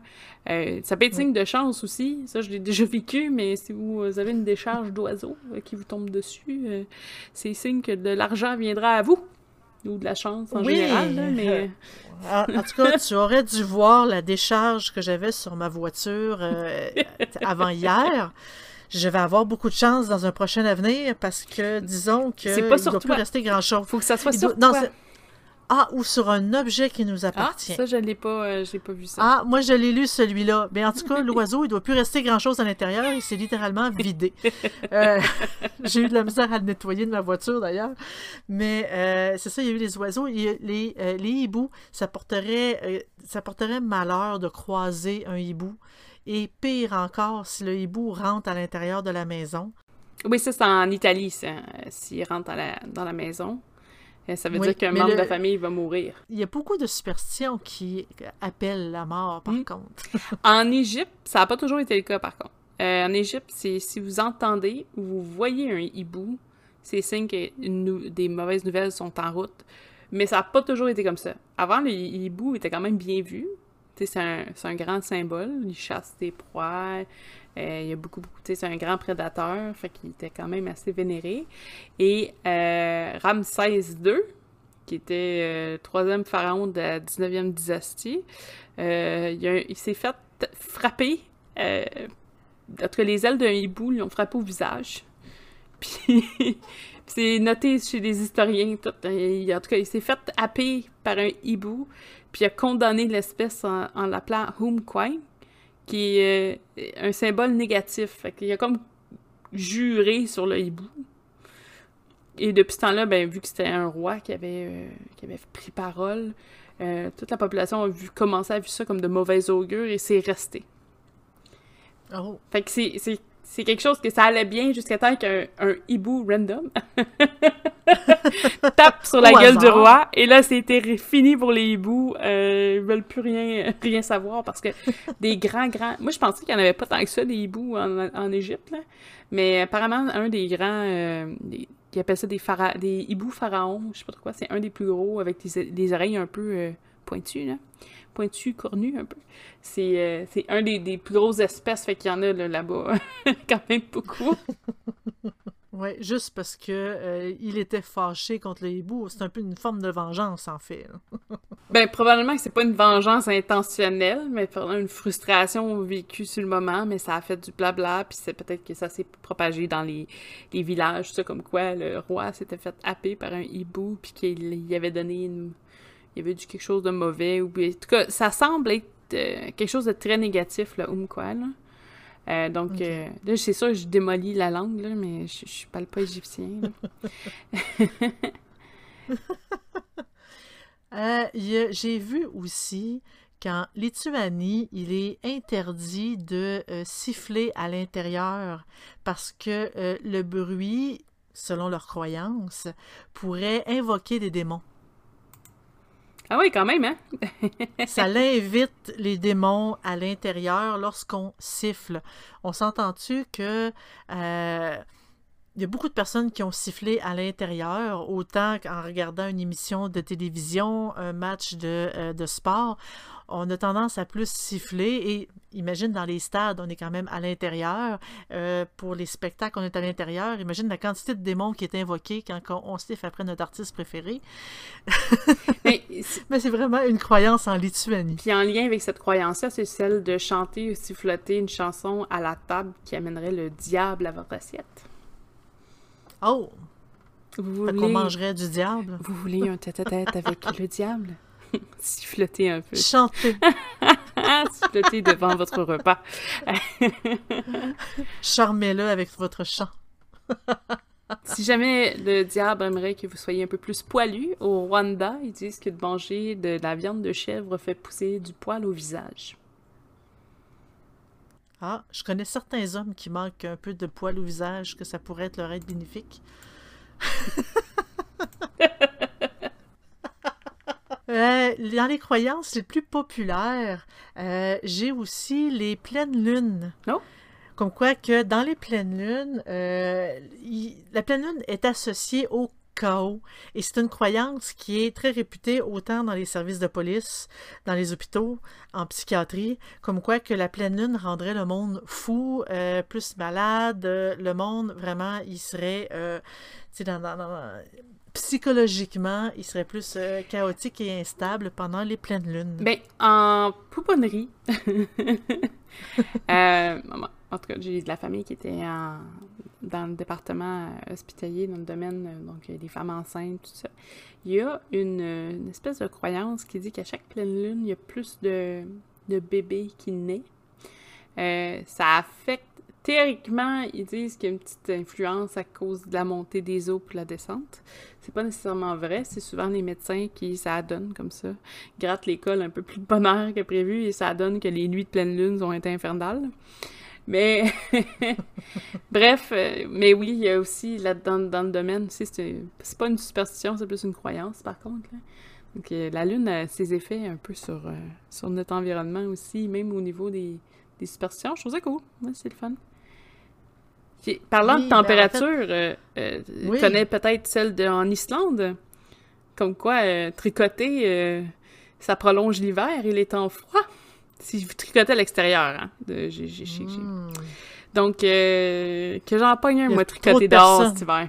Ça peut être signe de chance aussi. Ça, je l'ai déjà vécu, mais si vous avez une décharge d'oiseaux qui vous tombe dessus, c'est signe que de l'argent viendra à vous. Ou de la chance en Oui. général, là, mais... En, en tout cas, tu aurais dû voir la décharge que j'avais sur ma voiture euh, avant hier. Je vais avoir beaucoup de chance dans un prochain avenir parce que, disons que C'est pas il sur doit plus rester grand-chose. Faut que ça soit Il sur doit- non, toi. c'est- Ah, ou sur un objet qui nous Ah, appartient. ça, je l'ai pas, euh, j'ai pas vu ça. Ah, moi je l'ai lu celui-là. Mais en tout cas, l'oiseau, il doit plus rester grand-chose à l'intérieur. Il s'est littéralement vidé. Euh, J'ai eu de la misère à le nettoyer de ma voiture d'ailleurs. Mais euh, c'est ça, il y a eu les oiseaux. Les, les hiboux, ça porterait, ça porterait malheur de croiser un hibou. Et pire encore, si le hibou rentre à l'intérieur de la maison. Oui, ça, c'est en Italie, ça. S'il rentre la- dans la maison, ça veut Oui, dire qu'un membre le- de la famille va mourir. Il y a beaucoup de superstitions qui appellent la mort, par Mm. contre. En Égypte, ça n'a pas toujours été le cas, par contre. Euh, en Égypte, c'est si vous entendez ou vous voyez un hibou, c'est signe que une des mauvaises nouvelles sont en route. Mais ça n'a pas toujours été comme ça. Avant, le hibou était quand même bien vu. C'est un, c'est un grand symbole. Il chasse des proies. Euh, il y a beaucoup, beaucoup. tu sais, C'est un grand prédateur. Fait qu'il était quand même assez vénéré. Et euh, Ramsès II, qui était euh, troisième pharaon de la 19e dynastie, euh, il, s'est fait frapper. En tout cas, les ailes d'un hibou lui ont frappé au visage. Puis c'est noté chez les historiens. En tout cas, il s'est fait happer par un hibou. Puis a condamné l'espèce en, en l'appelant Humquine, qui est euh, un symbole négatif. Fait qu'il a comme juré sur le hibou. Et depuis ce temps-là, ben, vu que c'était un roi qui avait, euh, qui avait pris parole, euh, toute la population a vu, commencé à voir ça comme de mauvais augure et c'est resté. Oh. Fait que c'est, c'est, quelque chose que ça allait bien jusqu'à temps qu'un un hibou random tape sur la Au gueule du roi. Et là, c'était fini pour les hiboux. Euh, ils veulent plus rien, rien savoir parce que des grands, grands... Moi, je pensais qu'il n'y en avait pas tant que ça, des hiboux en, en Égypte, là. Mais apparemment, un des grands... Euh, des- ils appellent ça des, phara- des hiboux pharaons, je sais pas trop quoi. C'est un des plus gros avec des, des oreilles un peu euh, pointues, là. Pointues, cornues, un peu. C'est euh, c'est un des, des plus grosses espèces, fait qu'il y en a là, là-bas. Quand même beaucoup. Oui, juste parce que euh, il était fâché contre le hibou. C'est un peu une forme de vengeance, en fait. Ben, probablement que c'est pas une vengeance intentionnelle, mais une frustration vécue sur le moment, mais ça a fait du blabla, puis c'est peut-être que ça s'est propagé dans les, les villages, ça, comme quoi le roi s'était fait happer par un hibou, puis qu'il y avait donné une... Il y avait du quelque chose de mauvais, ou... En tout cas, ça semble être euh, quelque chose de très négatif, ou quoi, là. Euh, donc, euh, là, c'est sûr, je démolis la langue, là, mais je, je parle pas égyptien, J'ai vu aussi qu'en Lituanie, il est interdit de siffler à l'intérieur parce que le bruit, selon leurs croyances, pourrait invoquer des démons. Ah oui, quand même, hein? Ça l'invite les démons à l'intérieur lorsqu'on siffle. On s'entend-tu que euh, il y a beaucoup de personnes qui ont sifflé à l'intérieur, autant qu'en regardant une émission de télévision, un match de, euh, de sport. On a tendance à plus siffler et imagine dans les stades, on est quand même à l'intérieur. Euh, pour les spectacles, on est à l'intérieur. Imagine la quantité de démons qui est invoquée quand on, on siffle après notre artiste préféré. Mais c'est- Mais c'est vraiment une croyance en Lituanie. Puis en lien avec cette croyance-là, c'est celle de chanter ou siffloter une chanson à la table qui amènerait le diable à votre assiette. Oh! Vous voulez, mangerait du diable. vous voulez un tête-à-tête avec le diable? siffloter un peu. Chanter. siffloter devant votre repas. Charmez-le avec votre chant. Si jamais le diable aimerait que vous soyez un peu plus poilu, au Rwanda, ils disent que de manger de la viande de chèvre fait pousser du poil au visage. Ah, je connais certains hommes qui manquent un peu de poil au visage, que ça pourrait être leur aide bénéfique. Euh, dans les croyances les plus populaires, euh, j'ai aussi les pleines lunes. Oh. Comme quoi que dans les pleines lunes, euh, il- la pleine lune est associée au chaos. Et c'est une croyance qui est très réputée autant dans les services de police, dans les hôpitaux, en psychiatrie, comme quoi que la pleine lune rendrait le monde fou, euh, plus malade, euh, le monde vraiment, il serait, euh, psychologiquement, il serait plus euh, chaotique et instable pendant les pleines lunes. Ben, en pouponnerie, euh, en tout cas, j'ai de la famille qui était en- dans le département euh, hospitalier, dans le domaine, donc des femmes enceintes, tout ça. Il y a une, espèce de croyance qui dit qu'à chaque pleine lune, il y a plus de, bébés qui naissent. Ça affecte, théoriquement, ils disent qu'il y a une petite influence à cause de la montée des eaux puis la descente. C'est pas nécessairement vrai, c'est souvent les médecins qui ça donne comme ça gratte l'école un peu plus de bonheur que prévu et ça donne que les nuits de pleine lune ont été infernales. Mais bref, euh, mais oui, il y a aussi là-dedans dans le domaine, aussi, c'est c'est pas une superstition, c'est plus une croyance par contre. là. Donc euh, la lune a ses effets un peu sur, euh, sur notre environnement aussi, même au niveau des, superstitions. Je trouve ça cool, c'est le fun. Puis, Parlant Oui, de ben, en température, euh, euh, Oui. tu connais peut-être celle de, en Islande? Comme quoi, euh, tricoter, euh, ça prolonge l'hiver et les temps froids. Si vous tricotez à l'extérieur, hein. de- Hmm. Donc, que j'en pogne un, moi, tricoter de dehors cet hiver.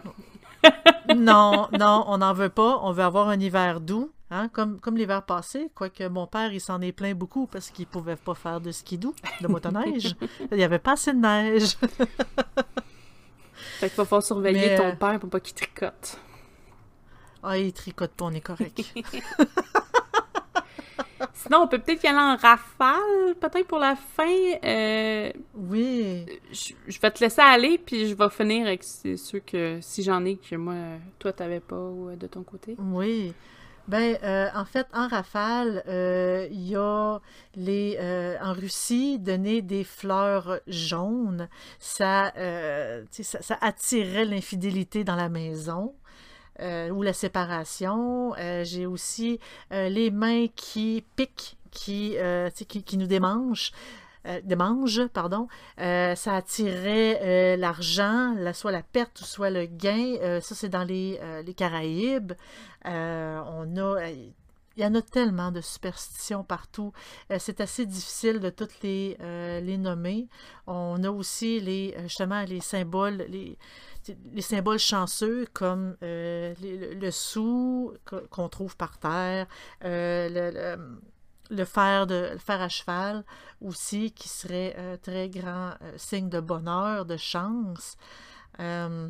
non, non, on n'en veut pas. On veut avoir un hiver doux, hein, comme, comme l'hiver passé. Quoique mon père, il s'en est plaint beaucoup parce qu'il pouvait pas faire de ski doux, de motoneige. il n'y avait pas assez de neige. Fait qu'il va falloir surveiller Mais, ton euh, père pour pas qu'il tricote. Ah, il tricote pas, on est correct. Sinon, on peut peut-être y aller en rafale, peut-être pour la fin. Euh, Oui. je, je vais te laisser aller, puis je vais finir avec ceux que, si j'en ai, que moi, toi, t'avais pas ou euh, de ton côté. Oui. Ben, euh, en fait, en rafale, euh, il y a les euh, en Russie donner des fleurs jaunes, ça, euh, ça, ça attirait l'infidélité dans la maison. euh, ou la séparation. J'ai aussi les mains qui piquent, qui, qui, qui nous démangent. Euh, démangent, pardon, Euh, ça attirait euh, l'argent, la- soit la perte soit le gain. Euh, ça, c'est dans les, les Caraïbes. On a, il y en a tellement de superstitions partout. C'est assez difficile de toutes les, les nommer. On a aussi les, justement les symboles, les, les symboles chanceux comme le, sou qu'on trouve par terre, le- le fer de le fer à cheval aussi qui serait euh, très grand euh, signe de bonheur, de chance. Euh,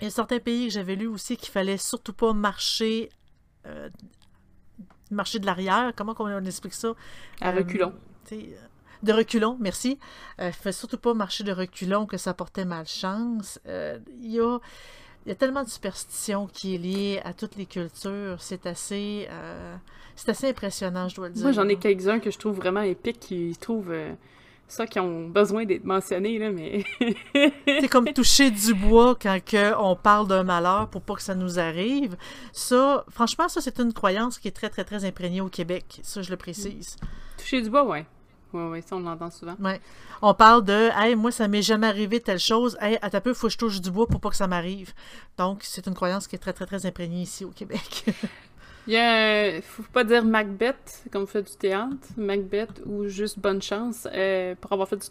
il y a certains pays que j'avais lu aussi qu'il fallait surtout pas marcher marcher de l'arrière. Comment on explique ça? À reculons. de reculons, merci. Il fait surtout pas marcher de reculons que ça portait malchance. Il y, a, il y a tellement de superstitions qui est liée à toutes les cultures. C'est assez, euh, c'est assez impressionnant, je dois le dire. Moi, j'en ai quelques-uns que je trouve vraiment épiques, qui trouvent euh, ça, qui ont besoin d'être mentionnés, là, mais... C'est comme toucher du bois quand que on parle d'un malheur pour pas que ça nous arrive. Ça, franchement, ça, c'est une croyance qui est très, très, très imprégnée au Québec. Ça, je le précise. Toucher du bois, ouais. Ouais, ouais, ça, on l'entend souvent. Ouais. On parle de Hey, moi, ça m'est jamais arrivé telle chose. Hey, à ta peu, faut que je touche du bois pour pas que ça m'arrive. Donc, c'est une croyance qui est très, très, très imprégnée ici au Québec. Il y a, faut pas dire Macbeth, comme fait du théâtre, Macbeth ou juste bonne chance euh, pour avoir fait du,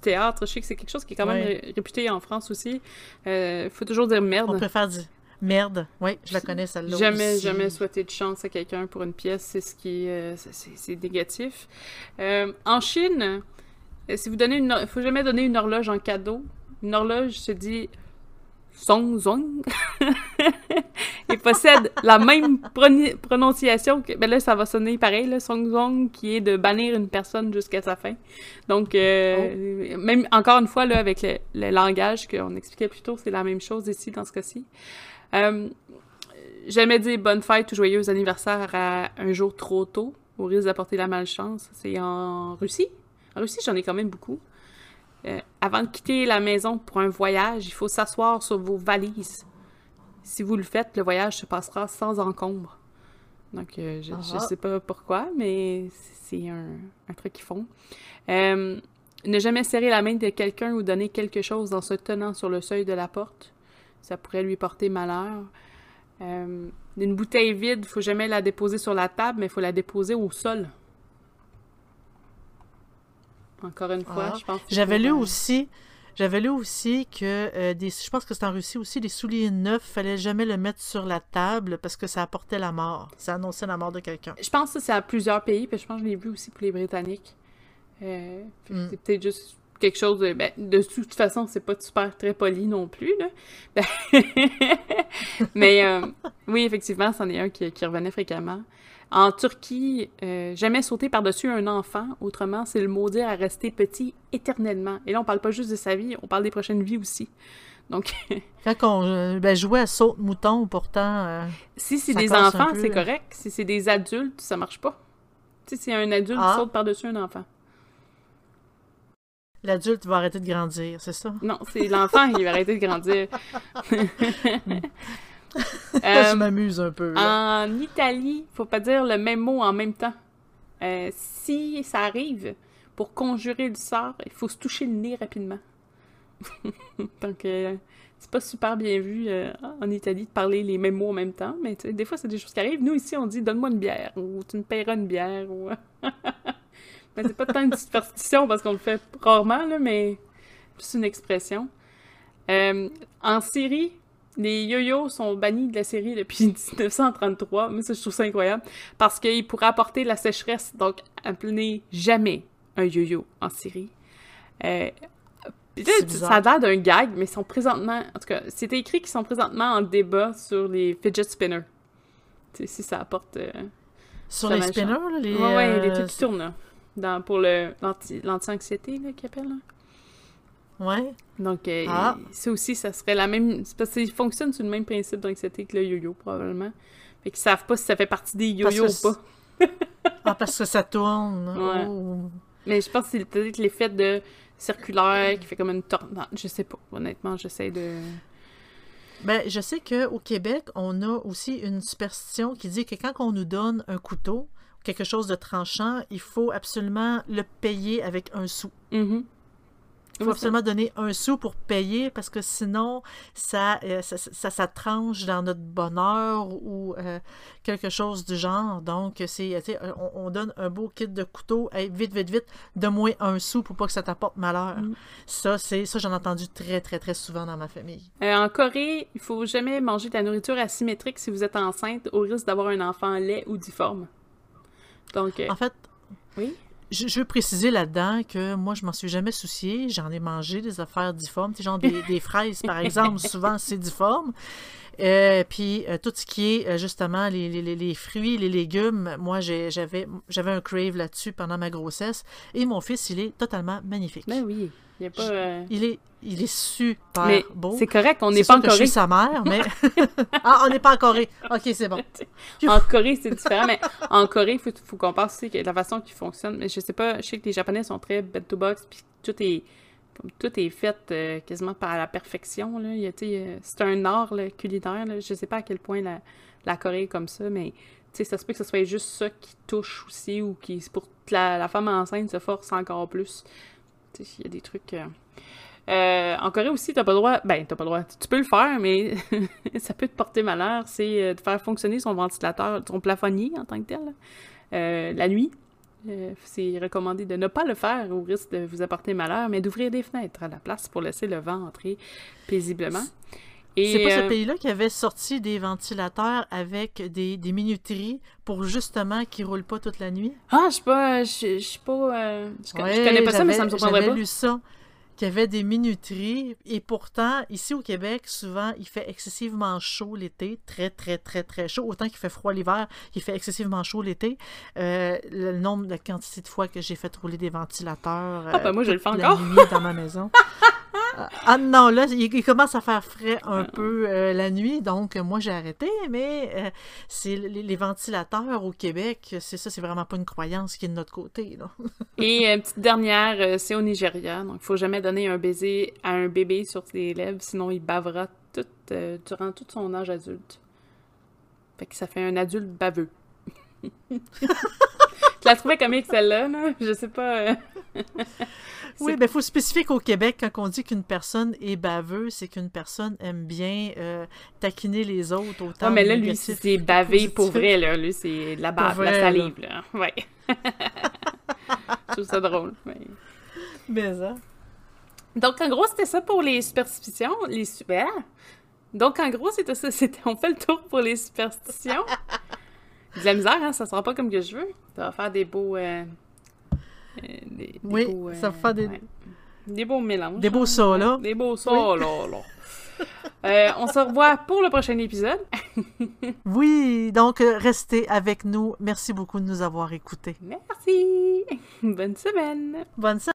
théâtre. Je sais que c'est quelque chose qui est quand même Ouais. ré- réputé en France aussi. Euh, faut toujours dire On merde. préfère dire merde. Oui, je la connais, celle-là. Jamais, aussi. jamais souhaiter de chance à quelqu'un pour une pièce, c'est ce qui est, euh, c'est- négatif. Euh, en Chine, euh, si vous donnez une, faut jamais donner une horloge en cadeau. Une horloge se dit Song Zong et possède la même prononciation que. Ben là, ça va sonner pareil, là, Song Zong, qui est de bannir une personne jusqu'à sa fin. Donc, euh, même encore une fois, là, avec le, le langage qu'on expliquait plus tôt, c'est la même chose ici dans ce cas-ci. Euh, jamais dire bonne fête ou joyeux anniversaire à un jour trop tôt, au risque d'apporter la malchance. C'est en Russie. En Russie, j'en ai quand même beaucoup. Euh, avant de quitter la maison pour un voyage, il faut s'asseoir sur vos valises. Si vous le faites, le voyage se passera sans encombre. Donc, euh, je, je Ah. sais pas pourquoi, mais c'est un, un truc qu'ils font. Euh, ne jamais serrer la main de quelqu'un ou donner quelque chose en se tenant sur le seuil de la porte. Ça pourrait lui porter malheur. Euh, une bouteille vide, faut jamais la déposer sur la table, mais il faut la déposer au sol. Encore une fois, Ah. je pense. que J'avais lu aussi, j'avais lu aussi que euh, des, je pense que c'est en Russie aussi, les souliers neufs, fallait jamais le mettre sur la table parce que ça apportait la mort. Ça annonçait la mort de quelqu'un. Je pense que c'est à plusieurs pays, puis je pense que je l'ai vu aussi pour les Britanniques. Euh, fait que Mm. C'est peut-être juste quelque chose de... Ben, de toute façon, c'est pas super très poli non plus, là. Ben, Mais euh, oui, effectivement, c'en est un qui, qui revenait fréquemment. En Turquie, euh, jamais sauter par-dessus un enfant, autrement, c'est le maudire à rester petit éternellement. Et là, on parle pas juste de sa vie, on parle des prochaines vies aussi. Donc, Quand on euh, ben, jouait à saute-mouton, pourtant, euh, si c'est des enfants, c'est correct. Si c'est des adultes, ça marche pas. Si un adulte Ah. saute par-dessus un enfant. L'adulte va arrêter de grandir, c'est ça? Non, c'est l'enfant qui va arrêter de grandir. je Euh, m'amuse un peu. là. en Italie, faut pas dire le même mot en même temps. Euh, si ça arrive, pour conjurer le sort, il faut se toucher le nez rapidement. Donc, euh, c'est pas super bien vu euh, en Italie de parler les mêmes mots en même temps, mais des fois, c'est des choses qui arrivent. Nous, ici, on dit « donne-moi une bière » ou « tu me paieras une bière » ou... mais c'est pas tant une superstition parce qu'on le fait rarement, là, mais plus une expression. Euh, en Syrie, les yo-yo sont bannis de la série depuis 1933. Mais ça, je trouve ça incroyable. Parce qu'ils pourraient apporter la sécheresse. Donc, appelez jamais un yo-yo en Syrie. Euh, C'est ça a l'air d'un gag, mais ils sont présentement... En tout cas, c'était écrit qu'ils sont présentement en débat sur les fidget spinners. Si ça apporte... euh, Sur les spinners, là, les... Ouais, ouais, les trucs qui tournent, là. Dans, pour l'anti-anxiété, là, qu'ils appellent, là. Ouais. Donc, euh, Ah. ça aussi, ça serait la même. parce qu'ils fonctionnent sur le même principe d'anxiété que le yo-yo, probablement. Fait qu'ils savent pas si ça fait partie des yo-yo ou pas. Ah, parce que ça tourne. Ouais. Oh. Mais je pense que c'est peut-être l'effet de circulaire qui fait comme une tornade. Je sais pas. Honnêtement, j'essaie de. Ben, je sais qu'au Québec, on a aussi une superstition qui dit que quand on nous donne un couteau, quelque chose de tranchant, il faut absolument le payer avec un sou. Mhm. Il faut absolument donner un sou pour payer parce que sinon, ça, euh, ça, ça, ça tranche dans notre bonheur ou euh, quelque chose du genre. Donc, c'est, on, on donne un beau kit de couteaux, Hey, vite, vite, vite, donne-moi un sou pour pas que ça t'apporte malheur. Mm. Ça, c'est, ça, j'en ai entendu très, très, très souvent dans ma famille. Euh, en Corée, il faut jamais manger de la nourriture asymétrique si vous êtes enceinte, au risque d'avoir un enfant laid ou difforme. Donc, euh, En fait, oui. Je, je veux préciser là-dedans que moi, je m'en suis jamais soucié. J'en ai mangé des affaires difformes. Genre des, des fraises, par exemple, souvent, c'est difforme. Euh, puis euh, tout ce qui est euh, justement les, les- les- les fruits, les légumes, moi j'avais un crave là-dessus pendant ma grossesse. Et mon fils, il est totalement magnifique. Ben oui. Il y a pas. euh, Il est, il est super Mais beau. c'est correct, on n'est pas en que je Corée. suis sa mère, mais... ah, on n'est pas en Corée. OK, c'est bon. En Corée, c'est différent, mais en Corée, il faut, faut qu'on pense aussi que la façon qui fonctionne. Mais je sais pas, je sais que les Japonais sont très bed to box, puis tout est comme tout est fait euh, quasiment par la perfection. Euh, c'est un art culinaire. Je sais pas à quel point la, Corée est comme ça, mais ça se peut que ce soit juste ça qui touche aussi, ou qui pour la, la femme enceinte se force encore plus. Il y a des trucs. euh, en Corée aussi, t'as pas le droit. Ben, t'as pas le droit. Tu peux le faire, mais ça peut te porter malheur. C'est de faire fonctionner son ventilateur, son plafonnier en tant que tel, la nuit. Euh, c'est recommandé de ne pas le faire au risque de vous apporter malheur, mais d'ouvrir des fenêtres à la place pour laisser le vent entrer paisiblement. C'est pas euh, ce pays-là qui avait sorti des ventilateurs avec des, des minuteries pour justement qu'ils roulent pas toute la nuit? Ah, je suis pas. Je je suis pas. euh, je, Ouais, connais pas ça, mais ça me j'avais- surprendrait J'avais pas. lu ça, qu'il y avait des minuteries. Et pourtant, ici au Québec, souvent, il fait excessivement chaud l'été. Très, très, très, très chaud. Autant qu'il fait froid l'hiver, il fait excessivement chaud l'été. Euh, le nombre, la quantité de fois que j'ai fait rouler des ventilateurs. Ah, ben moi, je le toute fais encore. nuit dans ma maison. Ah, ah non, là, il, il commence à faire frais un peu euh, la nuit, donc euh, moi j'ai arrêté, mais euh, c'est les, les ventilateurs au Québec, c'est ça, c'est vraiment pas une croyance qui est de notre côté. Là. Et une petite dernière, euh, c'est au Nigeria. Donc, il faut jamais donner un baiser à un bébé sur ses lèvres, sinon il bavera tout, euh, durant tout son âge adulte. Fait que ça fait un adulte baveux. Je la trouvais comique celle-là, là? Je sais pas. Oui, mais il faut spécifier qu'au Québec, quand on dit qu'une personne est baveuse, c'est qu'une personne aime bien euh, taquiner les autres autant. Ouais, mais là, lui, c'est bavé pour vrai, là. Lui, c'est de la bave, Pour la vrai, salive, là. Ouais. Je trouve ça drôle. mais- Mais ça. Donc, en gros, c'était ça pour les superstitions. Les super. Donc, en gros, c'était ça. C'était... On fait le tour pour les superstitions. De la misère, hein? Ça sera pas comme que je veux. Ça va faire des beaux. euh, euh, des Oui, beaux, ça va faire des- Des beaux mélanges. Des beaux hein. là. Des beaux là. Euh, on se revoit pour le prochain épisode. Oui, donc euh, restez avec nous. Merci beaucoup de nous avoir écoutés. Merci! Bonne semaine! Bonne semaine.